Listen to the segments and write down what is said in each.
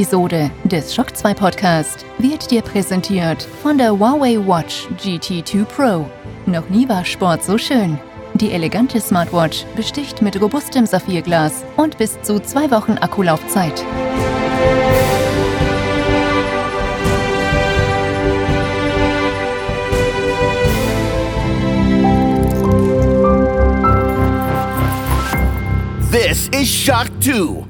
Episode des Shock 2 Podcast wird dir präsentiert von der Huawei Watch GT2 Pro. Noch nie war Sport so schön. Die elegante Smartwatch besticht mit robustem Saphirglas und bis zu zwei Wochen Akkulaufzeit. This is Shock 2.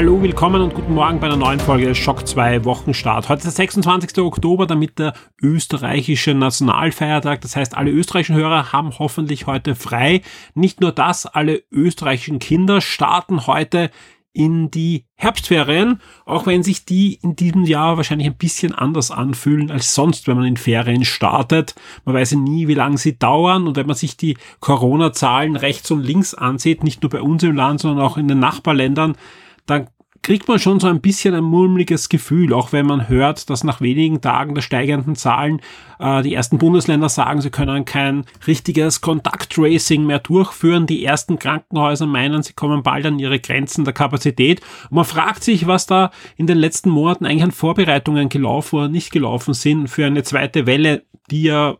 Hallo, willkommen und guten Morgen bei einer neuen Folge Schock 2 Wochenstart. Heute ist der 26. Oktober, damit der österreichische Nationalfeiertag. Das heißt, alle österreichischen Hörer haben hoffentlich heute frei. Nicht nur das, alle österreichischen Kinder starten heute in die Herbstferien, auch wenn sich die in diesem Jahr wahrscheinlich ein bisschen anders anfühlen als sonst, wenn man in Ferien startet. Man weiß ja nie, wie lange sie dauern und wenn man sich die Corona-Zahlen rechts und links ansieht, nicht nur bei uns im Land, sondern auch in den Nachbarländern, dann kriegt man schon so ein bisschen ein mulmiges Gefühl, auch wenn man hört, dass nach wenigen Tagen der steigenden Zahlen äh, die ersten Bundesländer sagen, sie können kein richtiges Kontakttracing mehr durchführen. Die ersten Krankenhäuser meinen, sie kommen bald an ihre Grenzen der Kapazität. Und man fragt sich, was da in den letzten Monaten eigentlich an Vorbereitungen gelaufen oder nicht gelaufen sind für eine zweite Welle, die ja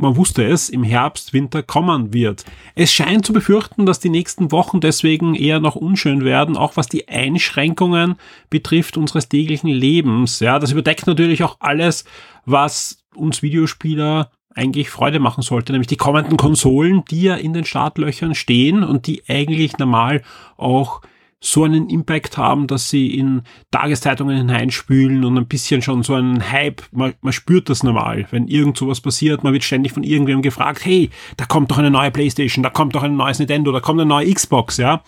man wusste es, im Herbst, Winter kommen wird. Es scheint zu befürchten, dass die nächsten Wochen deswegen eher noch unschön werden, auch was die Einschränkungen betrifft unseres täglichen Lebens. Ja, das überdeckt natürlich auch alles, was uns Videospieler eigentlich Freude machen sollte, nämlich die kommenden Konsolen, die ja in den Startlöchern stehen und die eigentlich normal auch so einen Impact haben, dass sie in Tageszeitungen hineinspülen und ein bisschen schon so einen Hype, man, man spürt das normal, wenn irgend sowas passiert, man wird ständig von irgendwem gefragt, hey, da kommt doch eine neue Playstation, da kommt doch ein neues Nintendo, da kommt eine neue Xbox, ja.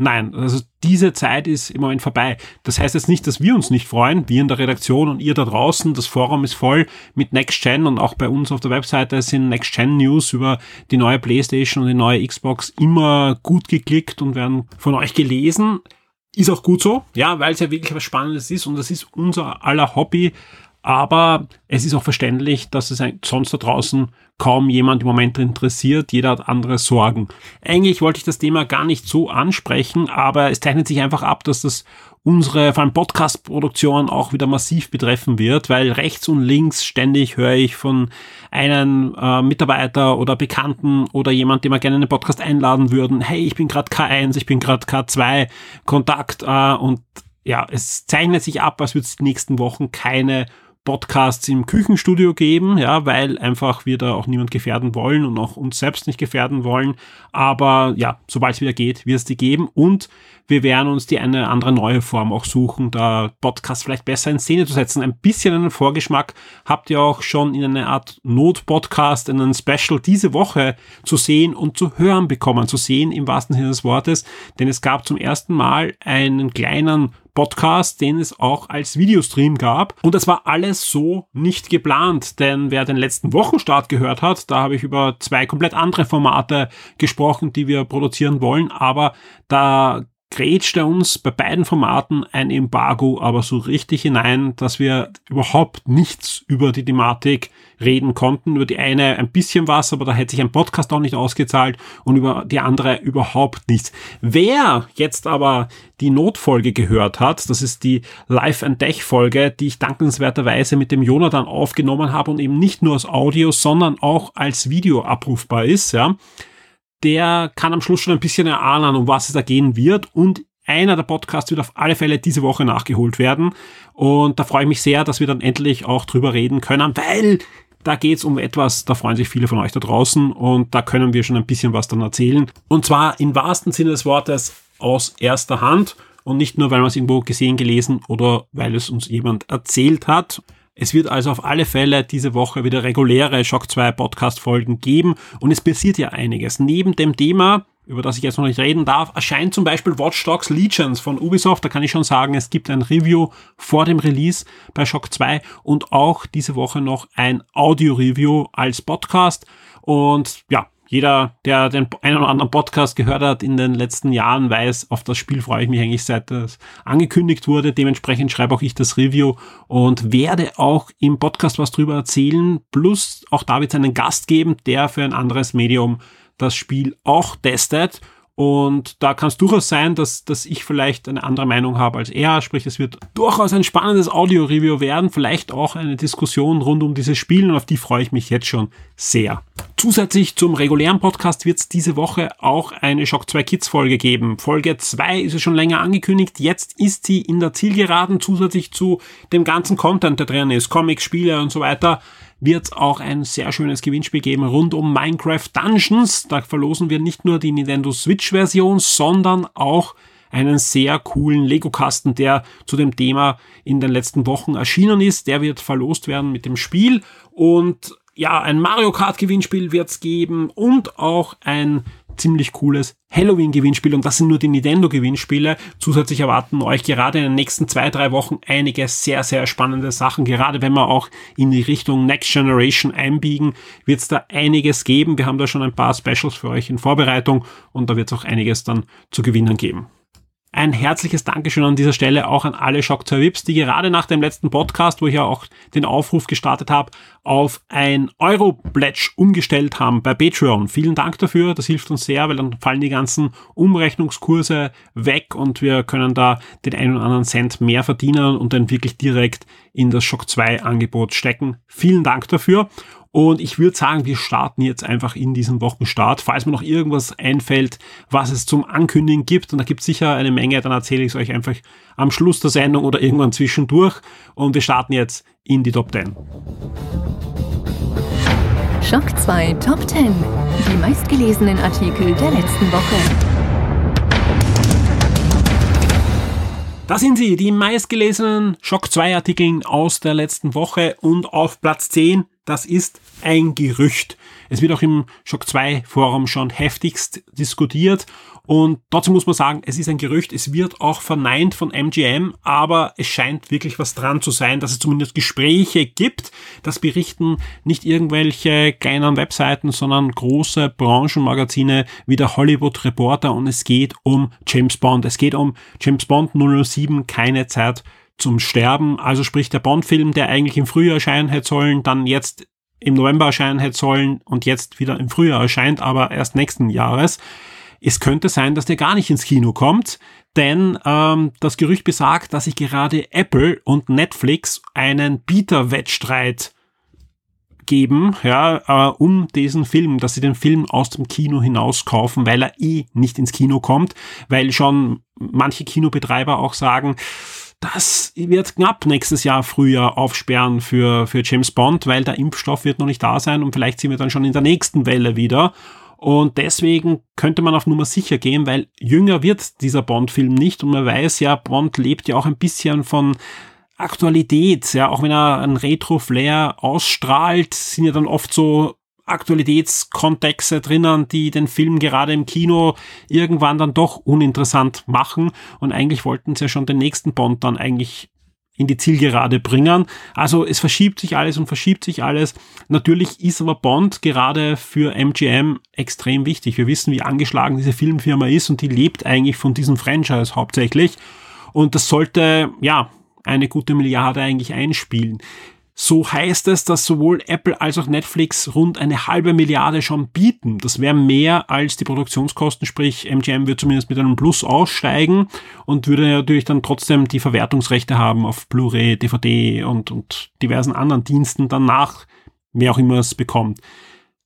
Nein, also diese Zeit ist im Moment vorbei. Das heißt jetzt nicht, dass wir uns nicht freuen, wir in der Redaktion und ihr da draußen. Das Forum ist voll mit Next Gen und auch bei uns auf der Webseite sind Next Gen News über die neue PlayStation und die neue Xbox immer gut geklickt und werden von euch gelesen. Ist auch gut so, ja, weil es ja wirklich was Spannendes ist und das ist unser aller Hobby. Aber es ist auch verständlich, dass es sonst da draußen kaum jemand im Moment interessiert. Jeder hat andere Sorgen. Eigentlich wollte ich das Thema gar nicht so ansprechen, aber es zeichnet sich einfach ab, dass das unsere vor allem Podcast-Produktion auch wieder massiv betreffen wird, weil rechts und links ständig höre ich von einem äh, Mitarbeiter oder Bekannten oder jemand, den wir gerne in den Podcast einladen würden, hey, ich bin gerade K1, ich bin gerade K2, Kontakt äh, und ja, es zeichnet sich ab, als würde es die nächsten Wochen keine Podcasts im Küchenstudio geben, ja, weil einfach wir da auch niemand gefährden wollen und auch uns selbst nicht gefährden wollen. Aber ja, sobald es wieder geht, wird es die geben und wir werden uns die eine andere neue Form auch suchen, da Podcast vielleicht besser in Szene zu setzen. Ein bisschen einen Vorgeschmack habt ihr auch schon in einer Art Not-Podcast, in einem Special diese Woche zu sehen und zu hören bekommen, zu sehen im wahrsten Sinne des Wortes, denn es gab zum ersten Mal einen kleinen Podcast, den es auch als Videostream gab. Und das war alles so nicht geplant, denn wer den letzten Wochenstart gehört hat, da habe ich über zwei komplett andere Formate gesprochen, die wir produzieren wollen, aber da grätschte uns bei beiden Formaten ein Embargo aber so richtig hinein, dass wir überhaupt nichts über die Thematik reden konnten. Über die eine ein bisschen was, aber da hätte sich ein Podcast auch nicht ausgezahlt und über die andere überhaupt nichts. Wer jetzt aber die Notfolge gehört hat, das ist die Live and Tech Folge, die ich dankenswerterweise mit dem Jonathan aufgenommen habe und eben nicht nur als Audio, sondern auch als Video abrufbar ist, ja der kann am Schluss schon ein bisschen erahnen, um was es da gehen wird. Und einer der Podcasts wird auf alle Fälle diese Woche nachgeholt werden. Und da freue ich mich sehr, dass wir dann endlich auch drüber reden können, weil da geht's um etwas, da freuen sich viele von euch da draußen und da können wir schon ein bisschen was dann erzählen. Und zwar im wahrsten Sinne des Wortes aus erster Hand und nicht nur, weil man es irgendwo gesehen, gelesen oder weil es uns jemand erzählt hat. Es wird also auf alle Fälle diese Woche wieder reguläre Shock 2 Podcast Folgen geben und es passiert ja einiges. Neben dem Thema, über das ich jetzt noch nicht reden darf, erscheint zum Beispiel Watch Dogs Legions von Ubisoft. Da kann ich schon sagen, es gibt ein Review vor dem Release bei Shock 2 und auch diese Woche noch ein Audio-Review als Podcast. Und ja, jeder, der den einen oder anderen Podcast gehört hat in den letzten Jahren, weiß, auf das Spiel freue ich mich eigentlich seit das angekündigt wurde. Dementsprechend schreibe auch ich das Review und werde auch im Podcast was drüber erzählen. Plus auch David einen Gast geben, der für ein anderes Medium das Spiel auch testet. Und da kann es durchaus sein, dass, dass ich vielleicht eine andere Meinung habe als er. Sprich, es wird durchaus ein spannendes Audio-Review werden. Vielleicht auch eine Diskussion rund um dieses Spiel und auf die freue ich mich jetzt schon sehr. Zusätzlich zum regulären Podcast wird es diese Woche auch eine Shock 2 Kids Folge geben. Folge 2 ist es schon länger angekündigt. Jetzt ist sie in der Zielgeraden zusätzlich zu dem ganzen Content, der drin ist. Comics, Spiele und so weiter wird auch ein sehr schönes Gewinnspiel geben rund um Minecraft Dungeons. Da verlosen wir nicht nur die Nintendo Switch Version, sondern auch einen sehr coolen Lego-Kasten, der zu dem Thema in den letzten Wochen erschienen ist. Der wird verlost werden mit dem Spiel und ja, ein Mario Kart Gewinnspiel wird es geben und auch ein ziemlich cooles Halloween-Gewinnspiel und das sind nur die Nintendo-Gewinnspiele. Zusätzlich erwarten euch gerade in den nächsten zwei, drei Wochen einige sehr, sehr spannende Sachen. Gerade wenn wir auch in die Richtung Next Generation einbiegen, wird es da einiges geben. Wir haben da schon ein paar Specials für euch in Vorbereitung und da wird es auch einiges dann zu gewinnen geben. Ein herzliches Dankeschön an dieser Stelle auch an alle Shock 2 Vips, die gerade nach dem letzten Podcast, wo ich ja auch den Aufruf gestartet habe, auf ein Euro-Pledge umgestellt haben bei Patreon. Vielen Dank dafür, das hilft uns sehr, weil dann fallen die ganzen Umrechnungskurse weg und wir können da den einen oder anderen Cent mehr verdienen und dann wirklich direkt in das Shock 2 Angebot stecken. Vielen Dank dafür. Und ich würde sagen, wir starten jetzt einfach in diesen Wochenstart. Falls mir noch irgendwas einfällt, was es zum Ankündigen gibt, und da gibt es sicher eine Menge, dann erzähle ich es euch einfach am Schluss der Sendung oder irgendwann zwischendurch. Und wir starten jetzt in die Top 10. Schock 2 Top 10. Die meistgelesenen Artikel der letzten Woche. Da sind sie, die meistgelesenen Schock 2 Artikel aus der letzten Woche und auf Platz 10 das ist ein Gerücht. Es wird auch im Shock 2 Forum schon heftigst diskutiert und dazu muss man sagen, es ist ein Gerücht, es wird auch verneint von MGM, aber es scheint wirklich was dran zu sein, dass es zumindest Gespräche gibt. Das berichten nicht irgendwelche kleinen Webseiten, sondern große Branchenmagazine wie der Hollywood Reporter und es geht um James Bond. Es geht um James Bond 007, keine Zeit zum Sterben. Also sprich der Bond-Film, der eigentlich im Frühjahr erscheinen hätte sollen, dann jetzt im November erscheinen hätte sollen und jetzt wieder im Frühjahr erscheint, aber erst nächsten Jahres. Es könnte sein, dass der gar nicht ins Kino kommt, denn ähm, das Gerücht besagt, dass sich gerade Apple und Netflix einen Bieterwettstreit geben, ja, äh, um diesen Film, dass sie den Film aus dem Kino hinaus kaufen, weil er eh nicht ins Kino kommt, weil schon manche Kinobetreiber auch sagen, das wird knapp nächstes Jahr Frühjahr aufsperren für, für James Bond, weil der Impfstoff wird noch nicht da sein und vielleicht sind wir dann schon in der nächsten Welle wieder. Und deswegen könnte man auf Nummer sicher gehen, weil jünger wird dieser Bond-Film nicht und man weiß ja, Bond lebt ja auch ein bisschen von Aktualität, ja, auch wenn er ein Retro-Flair ausstrahlt, sind ja dann oft so Aktualitätskontexte drinnen, die den Film gerade im Kino irgendwann dann doch uninteressant machen. Und eigentlich wollten sie ja schon den nächsten Bond dann eigentlich in die Zielgerade bringen. Also es verschiebt sich alles und verschiebt sich alles. Natürlich ist aber Bond gerade für MGM extrem wichtig. Wir wissen, wie angeschlagen diese Filmfirma ist und die lebt eigentlich von diesem Franchise hauptsächlich. Und das sollte, ja, eine gute Milliarde eigentlich einspielen. So heißt es, dass sowohl Apple als auch Netflix rund eine halbe Milliarde schon bieten. Das wäre mehr als die Produktionskosten, sprich MGM würde zumindest mit einem Plus aussteigen und würde natürlich dann trotzdem die Verwertungsrechte haben auf Blu-ray, DVD und, und diversen anderen Diensten danach, wer auch immer es bekommt.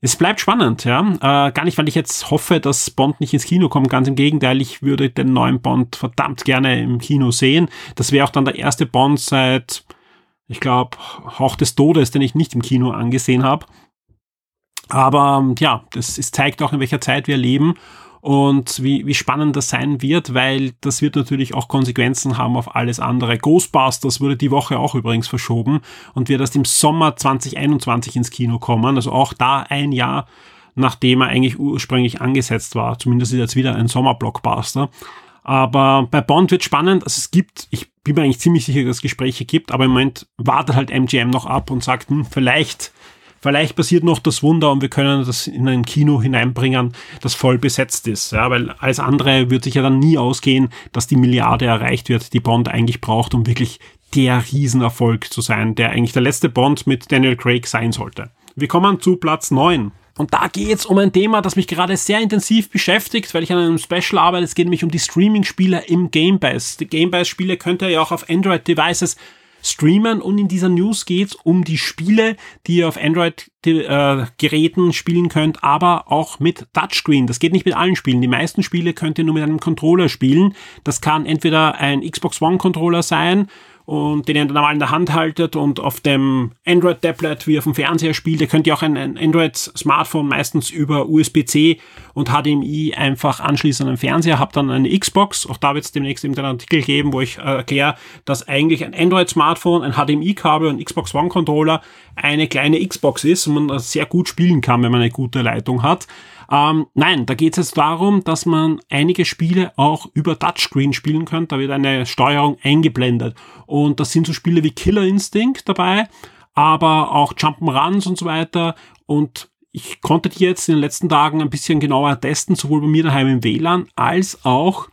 Es bleibt spannend, ja. Äh, gar nicht, weil ich jetzt hoffe, dass Bond nicht ins Kino kommt. Ganz im Gegenteil, ich würde den neuen Bond verdammt gerne im Kino sehen. Das wäre auch dann der erste Bond seit ich glaube, Hauch des Todes, den ich nicht im Kino angesehen habe. Aber ja, das ist, zeigt auch, in welcher Zeit wir leben und wie, wie spannend das sein wird, weil das wird natürlich auch Konsequenzen haben auf alles andere. Ghostbusters wurde die Woche auch übrigens verschoben und wird erst im Sommer 2021 ins Kino kommen, also auch da ein Jahr nachdem er eigentlich ursprünglich angesetzt war. Zumindest ist jetzt wieder ein Sommerblockbuster. Aber bei Bond wird spannend. Also es gibt, ich bin mir eigentlich ziemlich sicher, dass es Gespräche gibt, aber im Moment wartet halt MGM noch ab und sagt, hm, vielleicht, vielleicht passiert noch das Wunder und wir können das in ein Kino hineinbringen, das voll besetzt ist. Ja, weil alles andere wird sich ja dann nie ausgehen, dass die Milliarde erreicht wird, die Bond eigentlich braucht, um wirklich der Riesenerfolg zu sein, der eigentlich der letzte Bond mit Daniel Craig sein sollte. Wir kommen zu Platz 9. Und da geht es um ein Thema, das mich gerade sehr intensiv beschäftigt, weil ich an einem Special arbeite. Es geht nämlich um die Streaming-Spiele im Game Pass. Die Game Pass-Spiele könnt ihr ja auch auf Android-Devices streamen und in dieser News geht es um die Spiele, die ihr auf Android-Geräten spielen könnt, aber auch mit Touchscreen. Das geht nicht mit allen Spielen. Die meisten Spiele könnt ihr nur mit einem Controller spielen. Das kann entweder ein Xbox One-Controller sein und den ihr dann mal in der Hand haltet und auf dem Android-Tablet wie auf dem Fernseher spielt. Ihr könnt ja auch ein, Android-Smartphone meistens über USB-C und HDMI einfach anschließen an den Fernseher. Habt dann eine Xbox. Auch da wird es demnächst einen Artikel geben, wo ich äh, erkläre, dass eigentlich ein Android-Smartphone, ein HDMI-Kabel und Xbox One-Controller eine kleine Xbox ist und man sehr gut spielen kann, wenn man eine gute Leitung hat. Ähm, nein, da geht es jetzt darum, dass man einige Spiele auch über Touchscreen spielen kann. Da wird eine Steuerung eingeblendet. Und das sind so Spiele wie Killer Instinct dabei, aber auch Jump'n'Runs und so weiter. Und ich konnte die jetzt in den letzten Tagen ein bisschen genauer testen, sowohl bei mir daheim im WLAN als auch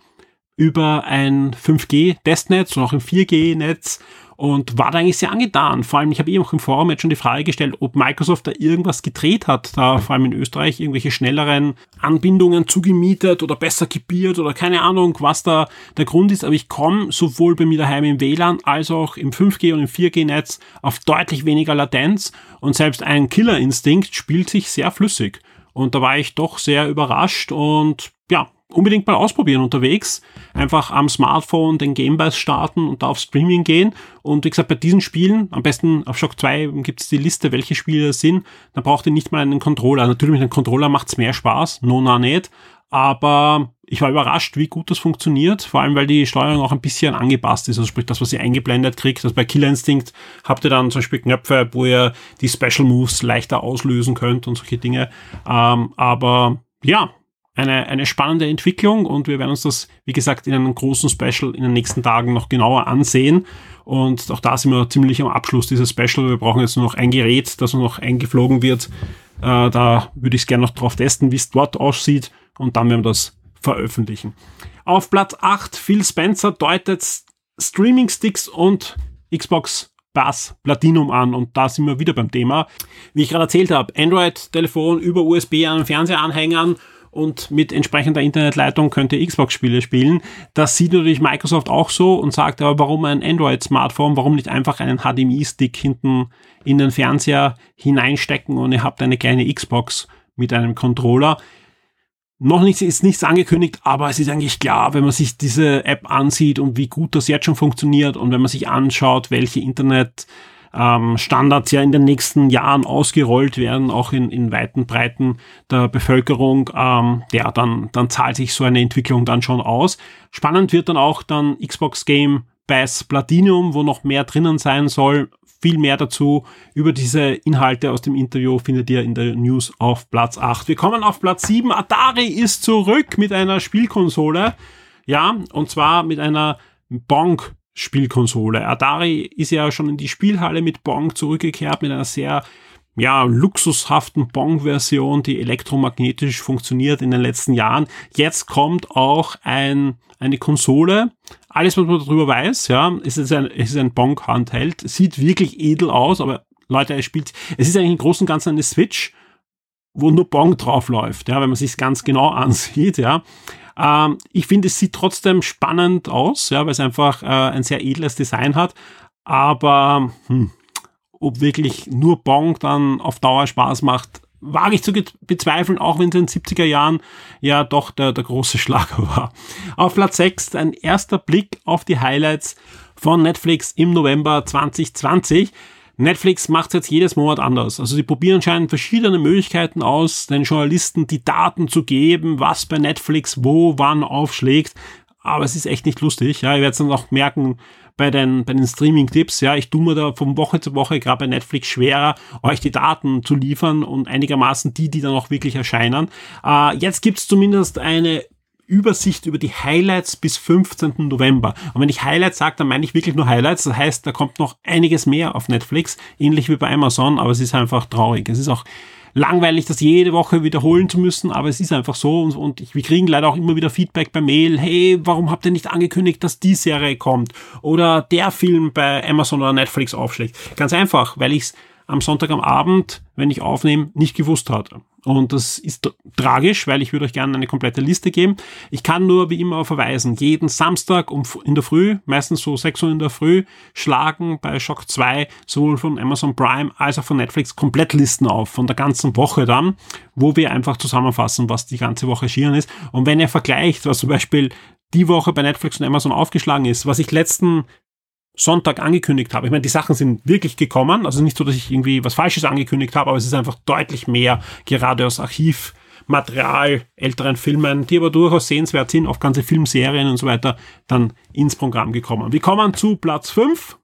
über ein 5G-Testnetz und auch ein 4G-Netz und war da eigentlich sehr angetan. Vor allem, ich habe eben auch im Forum jetzt schon die Frage gestellt, ob Microsoft da irgendwas gedreht hat, da vor allem in Österreich irgendwelche schnelleren Anbindungen zugemietet oder besser gebiert oder keine Ahnung, was da der Grund ist. Aber ich komme sowohl bei mir daheim im WLAN als auch im 5G und im 4G-Netz auf deutlich weniger Latenz und selbst ein Killer-Instinkt spielt sich sehr flüssig. Und da war ich doch sehr überrascht und unbedingt mal ausprobieren unterwegs. Einfach am Smartphone den Gamebase starten und da auf Streaming gehen. Und wie gesagt, bei diesen Spielen, am besten auf Shock 2 gibt es die Liste, welche Spiele das sind. Da braucht ihr nicht mal einen Controller. Natürlich mit einem Controller macht's mehr Spaß, no na nicht. Aber ich war überrascht, wie gut das funktioniert, vor allem weil die Steuerung auch ein bisschen angepasst ist. Also sprich, das, was ihr eingeblendet kriegt. Also bei Killer Instinct habt ihr dann zum Beispiel Knöpfe, wo ihr die Special Moves leichter auslösen könnt und solche Dinge. Ähm, aber ja, eine, eine spannende Entwicklung und wir werden uns das, wie gesagt, in einem großen Special in den nächsten Tagen noch genauer ansehen. Und auch da sind wir ziemlich am Abschluss dieses Special. Wir brauchen jetzt nur noch ein Gerät, das noch eingeflogen wird. Äh, da würde ich es gerne noch drauf testen, wie es dort aussieht und dann werden wir das veröffentlichen. Auf Platz 8, Phil Spencer deutet Streaming-Sticks und Xbox Bass Platinum an und da sind wir wieder beim Thema. Wie ich gerade erzählt habe, Android-Telefon über USB an Fernsehanhängern und mit entsprechender Internetleitung könnt ihr Xbox-Spiele spielen. Das sieht natürlich Microsoft auch so und sagt aber, warum ein Android-Smartphone, warum nicht einfach einen HDMI-Stick hinten in den Fernseher hineinstecken und ihr habt eine kleine Xbox mit einem Controller. Noch nichts ist nichts angekündigt, aber es ist eigentlich klar, wenn man sich diese App ansieht und wie gut das jetzt schon funktioniert und wenn man sich anschaut, welche Internet ähm, Standards ja in den nächsten Jahren ausgerollt werden, auch in, in weiten Breiten der Bevölkerung, ähm, ja, dann, dann zahlt sich so eine Entwicklung dann schon aus. Spannend wird dann auch dann Xbox Game Pass Platinum, wo noch mehr drinnen sein soll. Viel mehr dazu über diese Inhalte aus dem Interview findet ihr in der News auf Platz 8. Wir kommen auf Platz 7. Atari ist zurück mit einer Spielkonsole. Ja, und zwar mit einer Bonk Spielkonsole. Atari ist ja schon in die Spielhalle mit Bong zurückgekehrt, mit einer sehr ja, luxushaften Bong-Version, die elektromagnetisch funktioniert in den letzten Jahren. Jetzt kommt auch ein, eine Konsole. Alles, was man darüber weiß, ja, ist es ein, ist ein Bong-Handheld. Sieht wirklich edel aus, aber Leute, es spielt, es ist eigentlich im Großen und Ganzen eine Switch, wo nur Bong drauf läuft, ja, wenn man sich ganz genau ansieht, ja. Ähm, ich finde, es sieht trotzdem spannend aus, ja, weil es einfach äh, ein sehr edles Design hat. Aber hm, ob wirklich nur Bong dann auf Dauer Spaß macht, wage ich zu bezweifeln, auch wenn es in den 70er Jahren ja doch der, der große Schlager war. Auf Platz 6 ein erster Blick auf die Highlights von Netflix im November 2020. Netflix macht jetzt jedes Monat anders. Also sie probieren anscheinend verschiedene Möglichkeiten aus, den Journalisten die Daten zu geben, was bei Netflix wo, wann aufschlägt. Aber es ist echt nicht lustig. Ja, ihr werdet dann auch merken, bei den, bei den Streaming-Tipps. Ja, ich tue mir da von Woche zu Woche gerade bei Netflix schwerer, euch die Daten zu liefern und einigermaßen die, die dann auch wirklich erscheinen. Äh, jetzt gibt's zumindest eine Übersicht über die Highlights bis 15. November. Und wenn ich Highlights sage, dann meine ich wirklich nur Highlights. Das heißt, da kommt noch einiges mehr auf Netflix, ähnlich wie bei Amazon, aber es ist einfach traurig. Es ist auch langweilig, das jede Woche wiederholen zu müssen, aber es ist einfach so und, und ich, wir kriegen leider auch immer wieder Feedback per Mail, hey, warum habt ihr nicht angekündigt, dass die Serie kommt oder der Film bei Amazon oder Netflix aufschlägt? Ganz einfach, weil ich es am Sonntag am Abend, wenn ich aufnehme, nicht gewusst hatte. Und das ist tragisch, weil ich würde euch gerne eine komplette Liste geben. Ich kann nur wie immer verweisen, jeden Samstag um in der Früh, meistens so 6 Uhr in der Früh, schlagen bei Shock 2 sowohl von Amazon Prime als auch von Netflix Komplettlisten auf, von der ganzen Woche dann, wo wir einfach zusammenfassen, was die ganze Woche erschienen ist. Und wenn ihr vergleicht, was zum Beispiel die Woche bei Netflix und Amazon aufgeschlagen ist, was ich letzten Sonntag angekündigt habe. Ich meine, die Sachen sind wirklich gekommen. Also nicht so, dass ich irgendwie was Falsches angekündigt habe, aber es ist einfach deutlich mehr, gerade aus Archivmaterial, älteren Filmen, die aber durchaus sehenswert sind, auf ganze Filmserien und so weiter, dann ins Programm gekommen. Wir kommen zu Platz 5.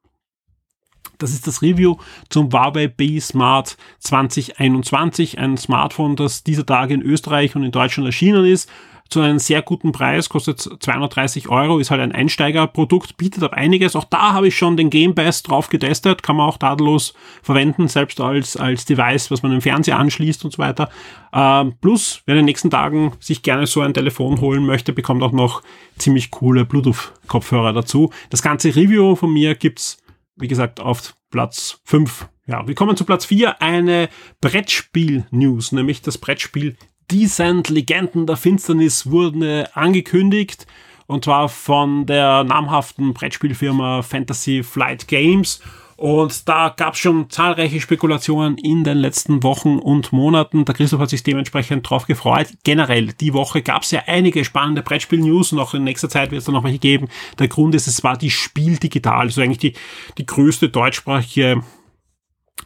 Das ist das Review zum Huawei B Smart 2021, ein Smartphone, das dieser Tage in Österreich und in Deutschland erschienen ist zu einem sehr guten Preis, kostet 230 Euro, ist halt ein Einsteigerprodukt, bietet aber einiges. Auch da habe ich schon den Game Pass drauf getestet, kann man auch tadellos verwenden, selbst als, als Device, was man im Fernseher anschließt und so weiter. Ähm, plus, wer in den nächsten Tagen sich gerne so ein Telefon holen möchte, bekommt auch noch ziemlich coole Bluetooth-Kopfhörer dazu. Das ganze Review von mir gibt's, wie gesagt, auf Platz 5 ja, wir kommen zu Platz 4, eine Brettspiel-News, nämlich das Brettspiel Descent Legenden der Finsternis wurde angekündigt und zwar von der namhaften Brettspielfirma Fantasy Flight Games. Und da gab es schon zahlreiche Spekulationen in den letzten Wochen und Monaten. Der Christoph hat sich dementsprechend drauf gefreut. Generell, die Woche gab es ja einige spannende Brettspiel-News und auch in nächster Zeit wird es dann noch welche geben. Der Grund ist, es war die Spiel Digital, also eigentlich die, die größte deutschsprachige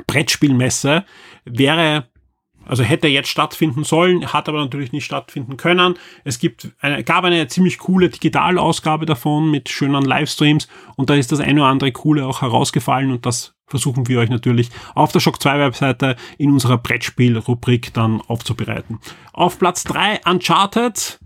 Brettspielmesse. Wäre also hätte jetzt stattfinden sollen, hat aber natürlich nicht stattfinden können. Es gibt eine, gab eine ziemlich coole Digitalausgabe davon mit schönen Livestreams und da ist das eine oder andere coole auch herausgefallen und das versuchen wir euch natürlich auf der Shock 2 Webseite in unserer Brettspiel-Rubrik dann aufzubereiten. Auf Platz 3 Uncharted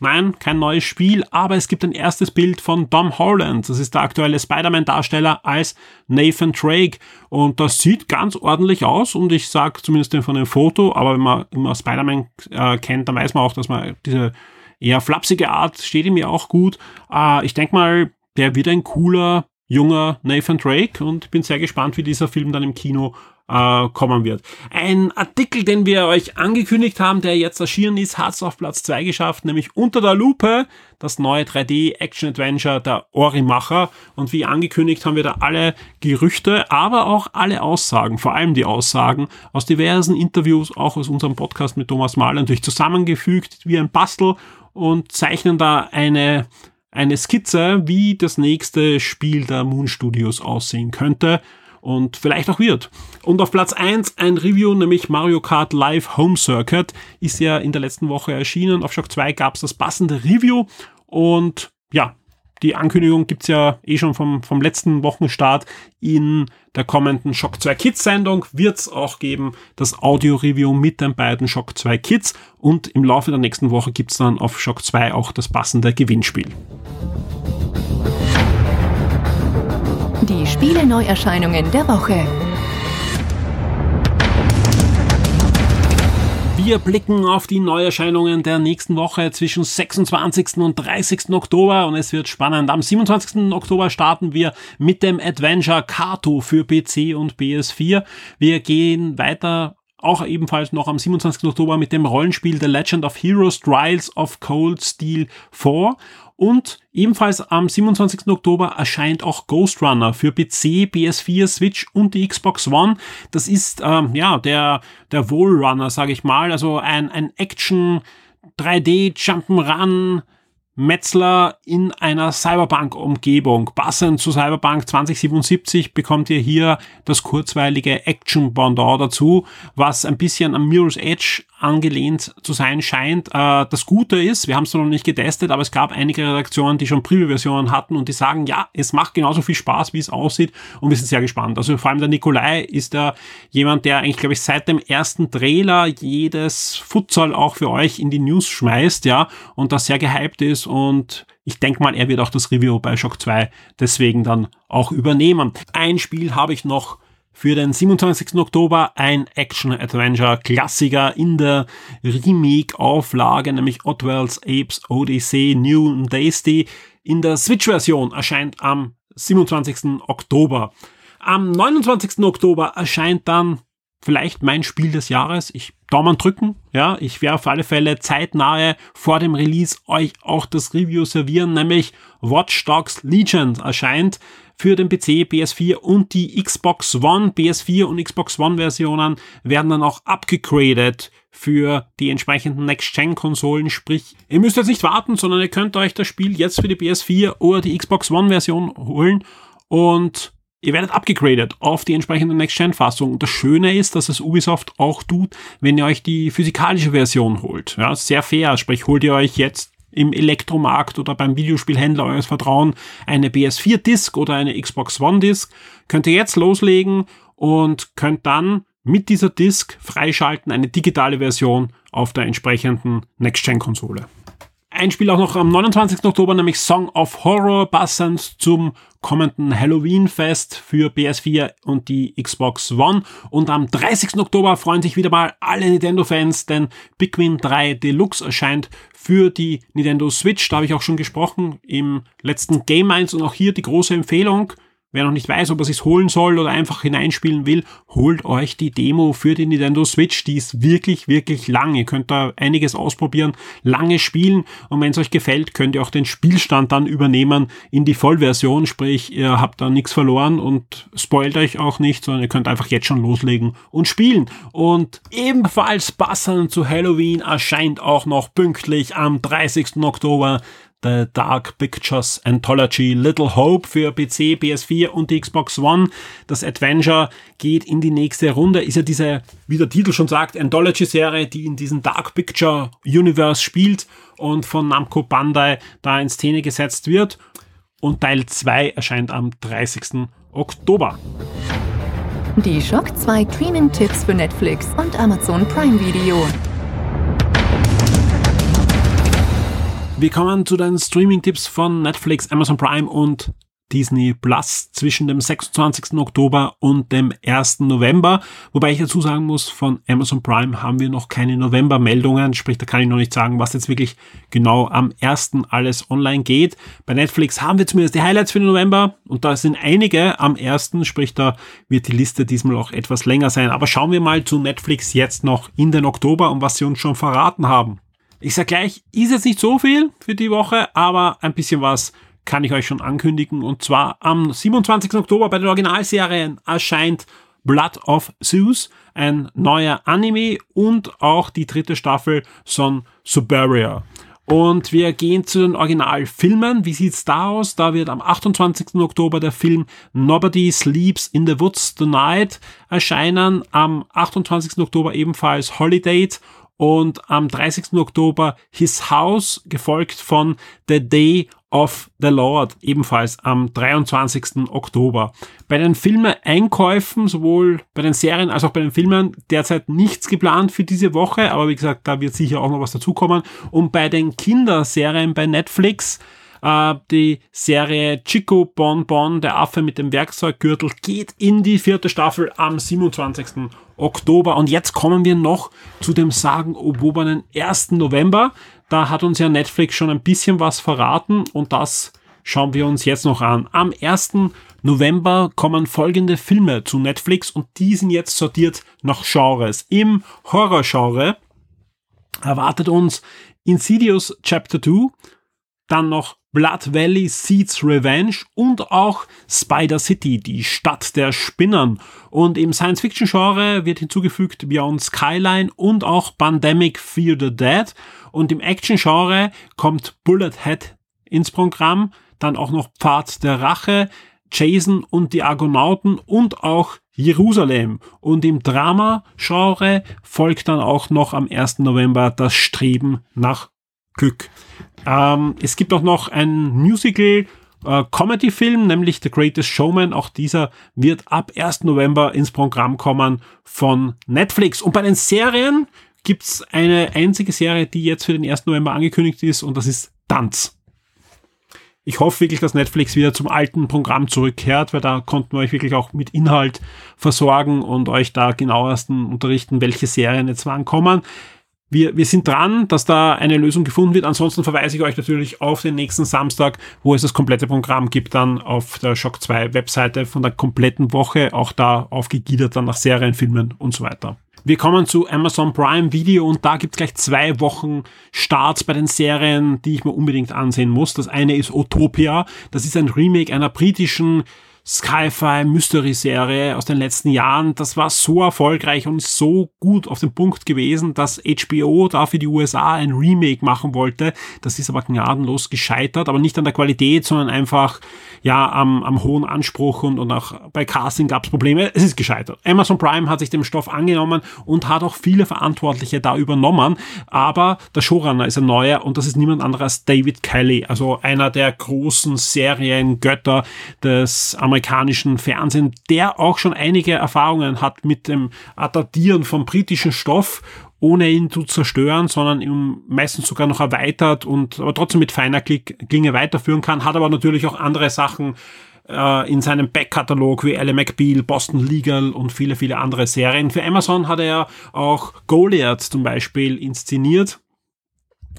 Nein, kein neues Spiel, aber es gibt ein erstes Bild von Tom Holland. Das ist der aktuelle Spider-Man-Darsteller als Nathan Drake. Und das sieht ganz ordentlich aus und ich sage zumindest von dem Foto, aber wenn man immer Spider-Man äh, kennt, dann weiß man auch, dass man diese eher flapsige Art steht ihm ja auch gut. Äh, ich denke mal, der wird ein cooler, junger Nathan Drake und bin sehr gespannt, wie dieser Film dann im Kino äh, kommen wird. Ein Artikel, den wir euch angekündigt haben, der jetzt erschienen ist, hat es auf Platz 2 geschafft, nämlich Unter der Lupe, das neue 3D-Action-Adventure der Orimacher. Und wie angekündigt haben wir da alle Gerüchte, aber auch alle Aussagen, vor allem die Aussagen aus diversen Interviews, auch aus unserem Podcast mit Thomas Mahler, natürlich zusammengefügt wie ein Bastel und zeichnen da eine eine Skizze, wie das nächste Spiel der Moon Studios aussehen könnte und vielleicht auch wird. Und auf Platz 1 ein Review, nämlich Mario Kart Live Home Circuit, ist ja in der letzten Woche erschienen. Auf Shock 2 gab es das passende Review und ja, die Ankündigung gibt's ja eh schon vom, vom letzten Wochenstart. In der kommenden Shock 2 Kids Sendung wird's auch geben, das Audio-Review mit den beiden Shock 2 Kids. Und im Laufe der nächsten Woche gibt's dann auf Shock 2 auch das passende Gewinnspiel. Die Spiele-Neuerscheinungen der Woche. Wir blicken auf die Neuerscheinungen der nächsten Woche zwischen 26. und 30. Oktober und es wird spannend. Am 27. Oktober starten wir mit dem Adventure Kato für PC und PS4. Wir gehen weiter auch ebenfalls noch am 27. Oktober mit dem Rollenspiel The Legend of Heroes Trials of Cold Steel 4 und ebenfalls am 27. Oktober erscheint auch Ghost Runner für PC, PS4, Switch und die Xbox One. Das ist ähm, ja der der Wohlrunner, sage ich mal, also ein ein Action 3D Jump'n'Run Metzler in einer Cyberpunk-Umgebung. Passend zu Cyberpunk 2077 bekommt ihr hier das kurzweilige Action-Pendant dazu, was ein bisschen am Mirror's Edge angelehnt zu sein scheint. Äh, das Gute ist, wir haben es noch nicht getestet, aber es gab einige Redaktionen, die schon Preview-Versionen hatten und die sagen, ja, es macht genauso viel Spaß, wie es aussieht und wir sind sehr gespannt. Also vor allem der Nikolai ist da jemand, der eigentlich, glaube ich, seit dem ersten Trailer jedes Futsal auch für euch in die News schmeißt, ja, und da sehr gehypt ist und ich denke mal, er wird auch das Review bei Shock 2 deswegen dann auch übernehmen. Ein Spiel habe ich noch für den 27. Oktober ein Action-Adventure-Klassiker in der Remake-Auflage, nämlich Otwell's Apes Odyssey New and Tasty. In der Switch-Version erscheint am 27. Oktober. Am 29. Oktober erscheint dann vielleicht mein Spiel des Jahres. Ich Daumen drücken, ja. Ich werde auf alle Fälle zeitnahe vor dem Release euch auch das Review servieren, nämlich Watch Dogs Legion erscheint für den PC, PS4 und die Xbox One. PS4 und Xbox One Versionen werden dann auch abgegradet für die entsprechenden Next-Gen-Konsolen. Sprich, ihr müsst jetzt nicht warten, sondern ihr könnt euch das Spiel jetzt für die PS4 oder die Xbox One Version holen und Ihr werdet abgegradet auf die entsprechende Next-Gen-Fassung. Das Schöne ist, dass es Ubisoft auch tut, wenn ihr euch die physikalische Version holt. Ja, sehr fair. Sprich, holt ihr euch jetzt im Elektromarkt oder beim Videospielhändler eures Vertrauen eine PS4-Disc oder eine Xbox One-Disc, könnt ihr jetzt loslegen und könnt dann mit dieser Disc freischalten eine digitale Version auf der entsprechenden Next-Gen-Konsole. Ein Spiel auch noch am 29. Oktober, nämlich Song of Horror, passend zum kommenden Halloween-Fest für PS4 und die Xbox One. Und am 30. Oktober freuen sich wieder mal alle Nintendo-Fans, denn Pikmin 3 Deluxe erscheint für die Nintendo Switch. Da habe ich auch schon gesprochen im letzten Game 1 und auch hier die große Empfehlung. Wer noch nicht weiß, ob er sich holen soll oder einfach hineinspielen will, holt euch die Demo für die Nintendo Switch. Die ist wirklich, wirklich lang. Ihr könnt da einiges ausprobieren, lange spielen und wenn es euch gefällt, könnt ihr auch den Spielstand dann übernehmen in die Vollversion. Sprich, ihr habt da nichts verloren und spoilt euch auch nicht, sondern ihr könnt einfach jetzt schon loslegen und spielen. Und ebenfalls passend zu Halloween erscheint auch noch pünktlich am 30. Oktober The Dark Pictures Anthology Little Hope für PC, PS4 und die Xbox One. Das Adventure geht in die nächste Runde. Ist ja diese, wie der Titel schon sagt, Anthology-Serie, die in diesem Dark Picture Universe spielt und von Namco Bandai da in Szene gesetzt wird. Und Teil 2 erscheint am 30. Oktober. Die Shock 2 Streaming-Tipps für Netflix und Amazon Prime Video. Wir kommen zu den Streaming-Tipps von Netflix, Amazon Prime und Disney Plus zwischen dem 26. Oktober und dem 1. November. Wobei ich dazu sagen muss, von Amazon Prime haben wir noch keine November-Meldungen, sprich, da kann ich noch nicht sagen, was jetzt wirklich genau am 1. alles online geht. Bei Netflix haben wir zumindest die Highlights für den November und da sind einige am 1., sprich, da wird die Liste diesmal auch etwas länger sein. Aber schauen wir mal zu Netflix jetzt noch in den Oktober und was sie uns schon verraten haben. Ich sag gleich, ist jetzt nicht so viel für die Woche, aber ein bisschen was kann ich euch schon ankündigen. Und zwar am 27. Oktober bei den Originalserien erscheint Blood of Zeus, ein neuer Anime und auch die dritte Staffel von Suburia. Und wir gehen zu den Originalfilmen. Wie sieht's da aus? Da wird am 28. Oktober der Film Nobody Sleeps in the Woods Tonight erscheinen. Am 28. Oktober ebenfalls Holiday und am 30. Oktober His House, gefolgt von The Day of the Lord, ebenfalls am 23. Oktober. Bei den Filme-Einkäufen, sowohl bei den Serien als auch bei den Filmen, derzeit nichts geplant für diese Woche, aber wie gesagt, da wird sicher auch noch was dazukommen. Und bei den Kinderserien bei Netflix, äh, die Serie Chico Bon Bon, der Affe mit dem Werkzeuggürtel, geht in die vierte Staffel am 27. Oktober. Und jetzt kommen wir noch zu dem sagenumwobenen 1. November. Da hat uns ja Netflix schon ein bisschen was verraten und das schauen wir uns jetzt noch an. Am 1. November kommen folgende Filme zu Netflix und die sind jetzt sortiert nach Genres. Im Horrorgenre erwartet uns Insidious Chapter 2, dann noch Blood Valley Seeds Revenge und auch Spider City, die Stadt der Spinnern. Und im Science-Fiction-Genre wird hinzugefügt Beyond Skyline und auch Pandemic Fear the Dead. Und im Action-Genre kommt Bullet Head ins Programm, dann auch noch Pfad der Rache, Jason und die Argonauten und auch Jerusalem. Und im Drama-Genre folgt dann auch noch am 1. November das Streben nach Glück. Ähm, es gibt auch noch ein Musical äh, Comedy-Film, nämlich The Greatest Showman. Auch dieser wird ab 1. November ins Programm kommen von Netflix. Und bei den Serien gibt's eine einzige Serie, die jetzt für den 1. November angekündigt ist und das ist Tanz. Ich hoffe wirklich, dass Netflix wieder zum alten Programm zurückkehrt, weil da konnten wir euch wirklich auch mit Inhalt versorgen und euch da genauesten unterrichten, welche Serien jetzt wann kommen wir, wir sind dran, dass da eine Lösung gefunden wird. Ansonsten verweise ich euch natürlich auf den nächsten Samstag, wo es das komplette Programm gibt, dann auf der Shock 2 Webseite von der kompletten Woche, auch da aufgegliedert dann nach Serien, Filmen und so weiter. Wir kommen zu Amazon Prime Video und da gibt es gleich zwei Wochen Starts bei den Serien, die ich mir unbedingt ansehen muss. Das eine ist Utopia. Das ist ein Remake einer britischen Sci-Fi-Mystery-Serie aus den letzten Jahren. Das war so erfolgreich und so gut auf den Punkt gewesen, dass HBO da für die USA ein Remake machen wollte. Das ist aber gnadenlos gescheitert, aber nicht an der Qualität, sondern einfach ja am, am hohen Anspruch und, und auch bei Casting gab es Probleme. Es ist gescheitert. Amazon Prime hat sich dem Stoff angenommen und hat auch viele Verantwortliche da übernommen. Aber der Showrunner ist ein neuer und das ist niemand anderes als David Kelly, also einer der großen Seriengötter des Amerikanischen amerikanischen Fernsehen, der auch schon einige Erfahrungen hat mit dem Adaptieren von britischen Stoff ohne ihn zu zerstören, sondern meistens sogar noch erweitert und aber trotzdem mit feiner Klinge weiterführen kann, hat aber natürlich auch andere Sachen äh, in seinem Backkatalog wie Elle McBeal, Boston Legal und viele, viele andere Serien. Für Amazon hat er auch Goliath zum Beispiel inszeniert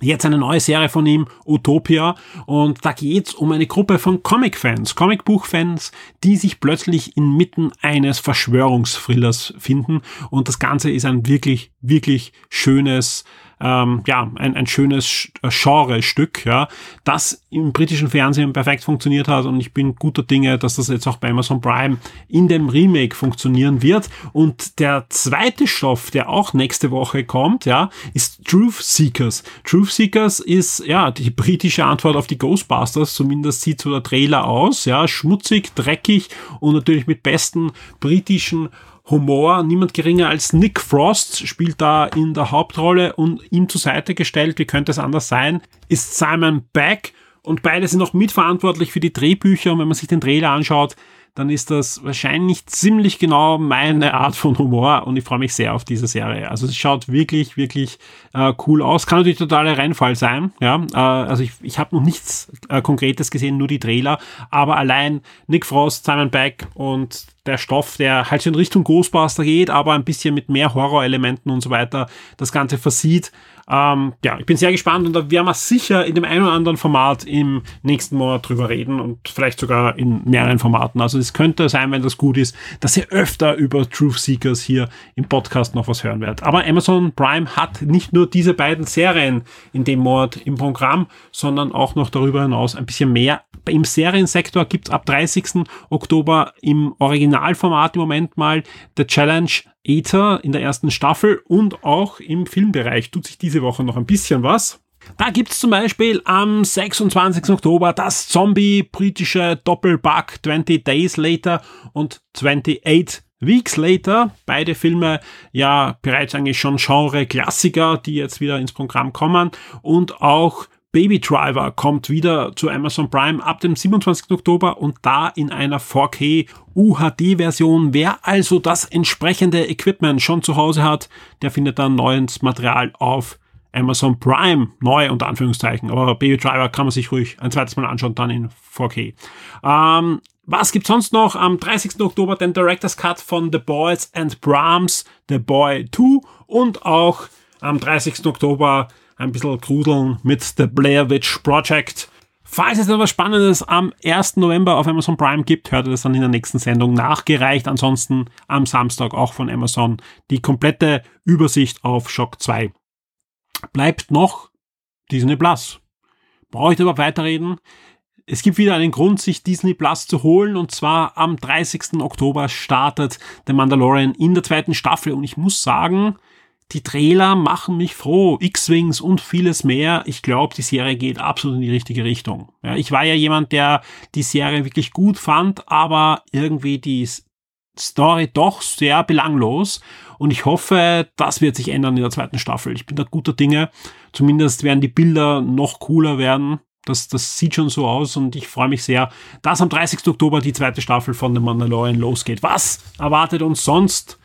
Jetzt eine neue Serie von ihm, Utopia, und da geht's um eine Gruppe von Comic-Fans, Comicbuch-Fans, die sich plötzlich inmitten eines Verschwörungsthrillers finden. Und das Ganze ist ein wirklich, wirklich schönes ähm, ja, ein, ein schönes äh, Genre-Stück, ja, das im britischen Fernsehen perfekt funktioniert hat und ich bin guter Dinge, dass das jetzt auch bei Amazon Prime in dem Remake funktionieren wird. Und der zweite Stoff, der auch nächste Woche kommt, ja, ist Truth Seekers. Truth Seekers ist, ja, die britische Antwort auf die Ghostbusters, zumindest sieht so der Trailer aus, ja, schmutzig, dreckig und natürlich mit besten britischen Humor. Niemand geringer als Nick Frost spielt da in der Hauptrolle und ihm zur Seite gestellt, wie könnte es anders sein, ist Simon Beck und beide sind auch mitverantwortlich für die Drehbücher und wenn man sich den Trailer anschaut, dann ist das wahrscheinlich ziemlich genau meine Art von Humor und ich freue mich sehr auf diese Serie. Also es schaut wirklich, wirklich äh, cool aus. Kann natürlich totaler Reinfall sein. Ja, äh, also ich, ich habe noch nichts äh, Konkretes gesehen, nur die Trailer. Aber allein Nick Frost, Simon Beck und der Stoff, der halt in Richtung Ghostbuster geht, aber ein bisschen mit mehr Horrorelementen und so weiter das Ganze versieht. Ähm, ja, ich bin sehr gespannt und da werden wir sicher in dem einen oder anderen Format im nächsten Monat drüber reden und vielleicht sogar in mehreren Formaten. Also es könnte sein, wenn das gut ist, dass ihr öfter über Truth Seekers hier im Podcast noch was hören werdet. Aber Amazon Prime hat nicht nur diese beiden Serien in dem Monat im Programm, sondern auch noch darüber hinaus ein bisschen mehr. Im Seriensektor gibt's ab 30. Oktober im Originalformat im Moment mal The Challenge Ether in der ersten Staffel und auch im Filmbereich tut sich diese Woche noch ein bisschen was. Da gibt's zum Beispiel am 26. Oktober das Zombie-britische Doppelbug 20 Days Later und 28 Weeks Later. Beide Filme ja bereits eigentlich schon Genre-Klassiker, die jetzt wieder ins Programm kommen und auch Baby Driver kommt wieder zu Amazon Prime ab dem 27. Oktober und da in einer 4K UHD-Version. Wer also das entsprechende Equipment schon zu Hause hat, der findet dann neues Material auf Amazon Prime. Neu unter Anführungszeichen. Aber Baby Driver kann man sich ruhig ein zweites Mal anschauen, dann in 4K. Ähm, was gibt's sonst noch? Am 30. Oktober den Director's Cut von The Boys and Brahms, The Boy 2 und auch am 30. Oktober ein bisschen grudeln mit The Blair Witch Project. Falls es etwas Spannendes am 1. November auf Amazon Prime gibt, hört ihr das dann in der nächsten Sendung nachgereicht. Ansonsten am Samstag auch von Amazon die komplette Übersicht auf Shock 2. Bleibt noch Disney Plus. Brauche ich darüber weiterreden? Es gibt wieder einen Grund, sich Disney Plus zu holen und zwar am 30. Oktober startet The Mandalorian in der zweiten Staffel und ich muss sagen, die Trailer machen mich froh. X-Wings und vieles mehr. Ich glaube, die Serie geht absolut in die richtige Richtung. Ja, ich war ja jemand, der die Serie wirklich gut fand, aber irgendwie die Story doch sehr belanglos. Und ich hoffe, das wird sich ändern in der zweiten Staffel. Ich bin da guter Dinge. Zumindest werden die Bilder noch cooler werden. Das, das sieht schon so aus und ich freue mich sehr, dass am 30. Oktober die zweite Staffel von The Mandalorian losgeht. Was erwartet uns sonst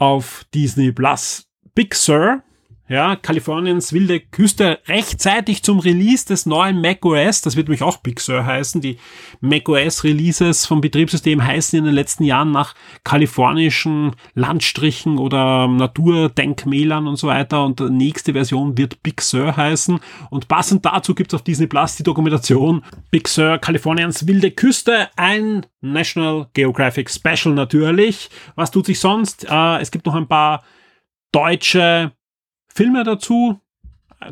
auf Disney Plus? Big Sur ja, Kaliforniens wilde Küste rechtzeitig zum Release des neuen macOS, das wird nämlich auch Big Sur heißen, die macOS Releases vom Betriebssystem heißen in den letzten Jahren nach kalifornischen Landstrichen oder Naturdenkmälern und so weiter. Und die nächste Version wird Big Sur heißen. Und passend dazu gibt's auf Disney Plus die Dokumentation Big Sur, Kaliforniens wilde Küste, ein National Geographic Special natürlich. Was tut sich sonst? Äh, es gibt noch ein paar deutsche Filme dazu,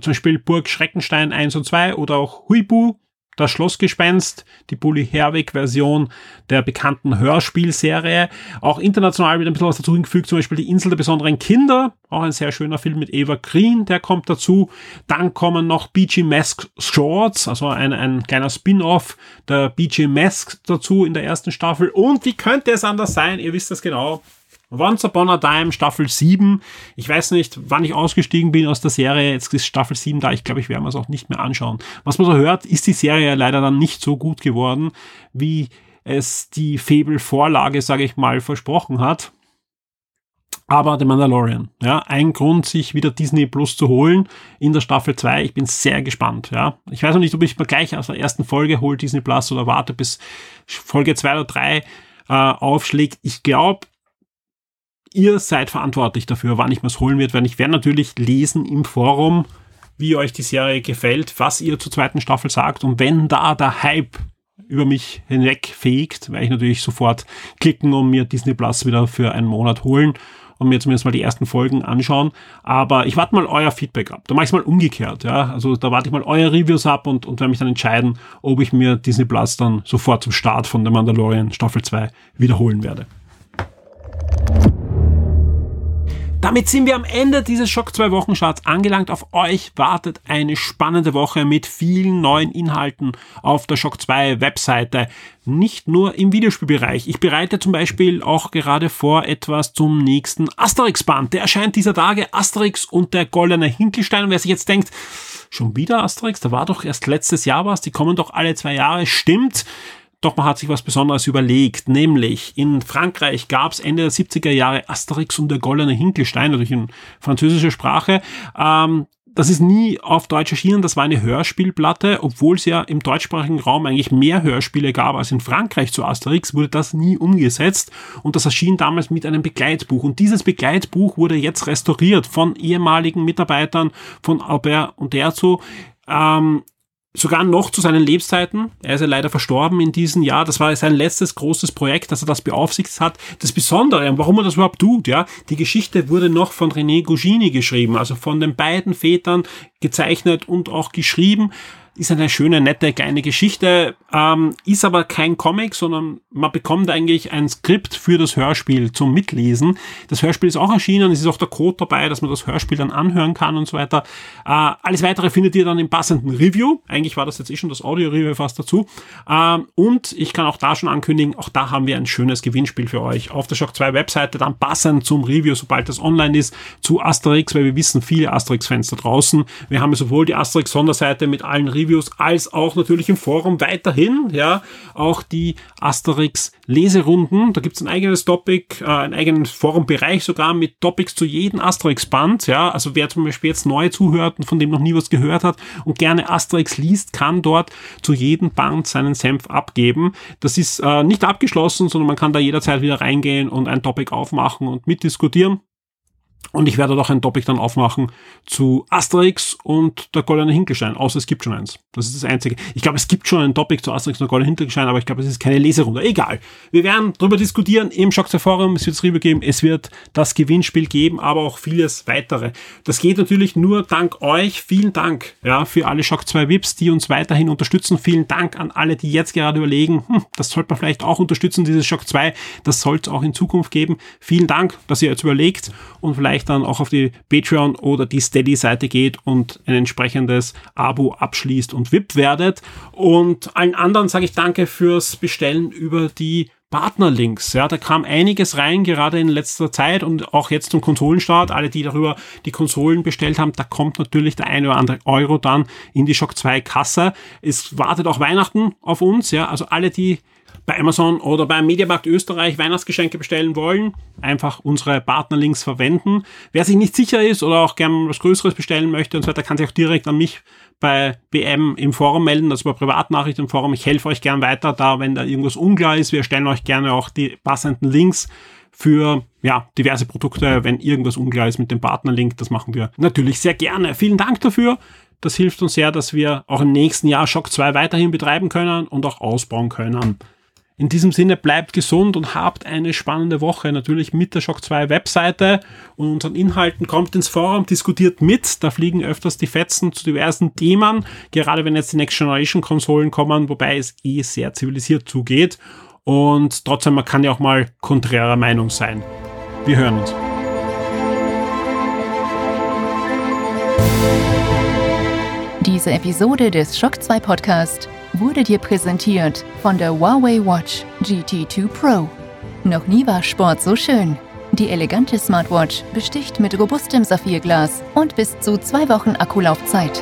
zum Beispiel Burg Schreckenstein 1 und 2 oder auch Huibu, das Schlossgespenst, die Bully Herwig-Version der bekannten Hörspielserie. Auch international wird ein bisschen was dazu hingefügt, zum Beispiel die Insel der besonderen Kinder, auch ein sehr schöner Film mit Eva Green, der kommt dazu. Dann kommen noch BG Mask Shorts, also ein, ein kleiner Spin-off der BG Mask dazu in der ersten Staffel. Und wie könnte es anders sein? Ihr wisst das genau. Once Upon a Time Staffel 7. Ich weiß nicht, wann ich ausgestiegen bin aus der Serie. Jetzt ist Staffel 7 da. Ich glaube, ich werde mir es auch nicht mehr anschauen. Was man so hört, ist die Serie leider dann nicht so gut geworden, wie es die Fable-Vorlage, sage ich mal, versprochen hat. Aber The Mandalorian, ja, ein Grund, sich wieder Disney Plus zu holen in der Staffel 2. Ich bin sehr gespannt, ja. Ich weiß noch nicht, ob ich mal gleich aus der ersten Folge hole Disney Plus oder warte bis Folge 2 oder 3 äh, aufschlägt. Ich glaube, ihr seid verantwortlich dafür, wann ich mir's holen wird, weil ich werde natürlich lesen im Forum, wie euch die Serie gefällt, was ihr zur zweiten Staffel sagt und wenn da der Hype über mich hinwegfegt, werde ich natürlich sofort klicken und mir Disney Plus wieder für einen Monat holen und mir zumindest mal die ersten Folgen anschauen. Aber ich warte mal euer Feedback ab. Da mache ich mal umgekehrt, ja. Also da warte ich mal euer Reviews ab und, und werde mich dann entscheiden, ob ich mir Disney Plus dann sofort zum Start von The Mandalorian Staffel 2 wiederholen werde. Damit sind wir am Ende dieses Schock 2 Wochencharts angelangt. Auf euch wartet eine spannende Woche mit vielen neuen Inhalten auf der Schock 2 Webseite. Nicht nur im Videospielbereich. Ich bereite zum Beispiel auch gerade vor etwas zum nächsten Asterix-Band. Der erscheint dieser Tage Asterix und der goldene Hinkelstein. Und wer sich jetzt denkt, schon wieder Asterix? Da war doch erst letztes Jahr was. Die kommen doch alle zwei Jahre. Stimmt. Doch man hat sich was Besonderes überlegt, nämlich in Frankreich gab es Ende der 70er Jahre Asterix und der goldene Hinkelstein, natürlich in französischer Sprache. Ähm, das ist nie auf Deutsch erschienen, das war eine Hörspielplatte, obwohl es ja im deutschsprachigen Raum eigentlich mehr Hörspiele gab als in Frankreich zu Asterix, wurde das nie umgesetzt und das erschien damals mit einem Begleitbuch. Und dieses Begleitbuch wurde jetzt restauriert von ehemaligen Mitarbeitern von Albert und Derzo. Ähm, sogar noch zu seinen Lebzeiten. Er ist ja leider verstorben in diesem Jahr. Das war sein letztes großes Projekt, dass er das beaufsichtigt hat. Das Besondere, warum er das überhaupt tut, ja, die Geschichte wurde noch von René Gugini geschrieben, also von den beiden Vätern gezeichnet und auch geschrieben ist eine schöne, nette, kleine Geschichte, ähm, ist aber kein Comic, sondern man bekommt eigentlich ein Skript für das Hörspiel zum Mitlesen. Das Hörspiel ist auch erschienen, es ist auch der Code dabei, dass man das Hörspiel dann anhören kann und so weiter. Äh, alles weitere findet ihr dann im passenden Review. Eigentlich war das jetzt eh schon das Audio-Review fast dazu. Ähm, und ich kann auch da schon ankündigen, auch da haben wir ein schönes Gewinnspiel für euch auf der Shock 2 Webseite, dann passend zum Review, sobald das online ist, zu Asterix, weil wir wissen, viele Asterix-Fans da draußen. Wir haben sowohl die Asterix-Sonderseite mit allen Reviews, Reviews als auch natürlich im Forum weiterhin, ja, auch die Asterix Leserunden. Da gibt's ein eigenes Topic, äh, einen eigenen Forumbereich sogar mit Topics zu jedem Asterix-Band, ja. Also wer zum Beispiel jetzt neu zuhört und von dem noch nie was gehört hat und gerne Asterix liest, kann dort zu jedem Band seinen Senf abgeben. Das ist äh, nicht abgeschlossen, sondern man kann da jederzeit wieder reingehen und ein Topic aufmachen und mitdiskutieren. Und ich werde doch ein Topic dann aufmachen zu Asterix und der goldene Hinkelstein, außer es gibt schon eins. Das ist das Einzige. Ich glaube, es gibt schon ein Topic zu Asterix und der goldene Hinkelstein, aber ich glaube, es ist keine Leserunde. Egal. Wir werden darüber diskutieren im Schockzer Forum. Es wird es rübergeben. Es wird das Gewinnspiel geben, aber auch vieles weitere. Das geht natürlich nur dank euch. Vielen Dank ja, für alle Shock 2 Vips, die uns weiterhin unterstützen. Vielen Dank an alle, die jetzt gerade überlegen, hm, das sollte man vielleicht auch unterstützen, dieses Shock 2. Das soll es auch in Zukunft geben. Vielen Dank, dass ihr jetzt überlegt und vielleicht vielleicht dann auch auf die Patreon oder die Steady-Seite geht und ein entsprechendes Abo abschließt und VIP werdet. Und allen anderen sage ich danke fürs Bestellen über die Partnerlinks. Ja, da kam einiges rein, gerade in letzter Zeit und auch jetzt zum Konsolenstart. Alle, die darüber die Konsolen bestellt haben, da kommt natürlich der eine oder andere Euro dann in die Shock 2 Kasse. Es wartet auch Weihnachten auf uns. Ja, also alle, die bei Amazon oder beim Mediamarkt Österreich Weihnachtsgeschenke bestellen wollen, einfach unsere Partnerlinks verwenden. Wer sich nicht sicher ist oder auch gern was Größeres bestellen möchte und so weiter, kann sich auch direkt an mich bei BM im Forum melden, also bei Privatnachrichten im Forum. Ich helfe euch gern weiter da, wenn da irgendwas unklar ist. Wir stellen euch gerne auch die passenden Links für ja, diverse Produkte, wenn irgendwas unklar ist mit dem Partnerlink. Das machen wir natürlich sehr gerne. Vielen Dank dafür. Das hilft uns sehr, dass wir auch im nächsten Jahr Shock 2 weiterhin betreiben können und auch ausbauen können. In diesem Sinne bleibt gesund und habt eine spannende Woche. Natürlich mit der Shock 2 Webseite und unseren Inhalten. Kommt ins Forum, diskutiert mit. Da fliegen öfters die Fetzen zu diversen Themen. Gerade wenn jetzt die Next Generation Konsolen kommen, wobei es eh sehr zivilisiert zugeht. Und trotzdem, man kann ja auch mal konträrer Meinung sein. Wir hören uns. Diese Episode des Shock 2 Podcast wurde dir präsentiert von der Huawei Watch GT2 Pro. Noch nie war Sport so schön. Die elegante Smartwatch besticht mit robustem Saphirglas und bis zu zwei Wochen Akkulaufzeit.